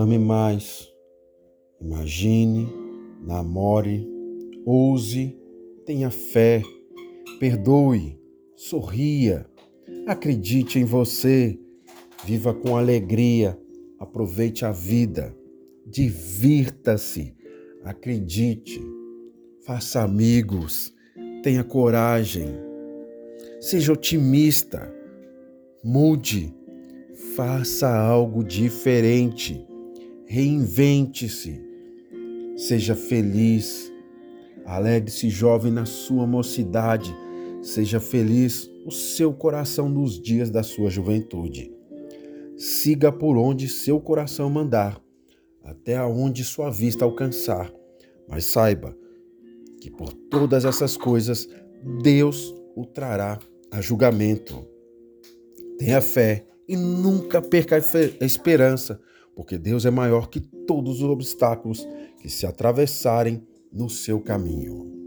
ame mais, imagine, namore, ouse, tenha fé, perdoe, sorria, acredite em você, viva com alegria, aproveite a vida, divirta-se, acredite, faça amigos, tenha coragem, seja otimista, mude, faça algo diferente, reinvente-se, seja feliz, alegre-se jovem na sua mocidade, seja feliz o seu coração nos dias da sua juventude. Siga por onde seu coração mandar, até aonde sua vista alcançar, mas saiba que por todas essas coisas Deus o trará a julgamento. Tenha fé e nunca perca a esperança, porque Deus é maior que todos os obstáculos que se atravessarem no seu caminho.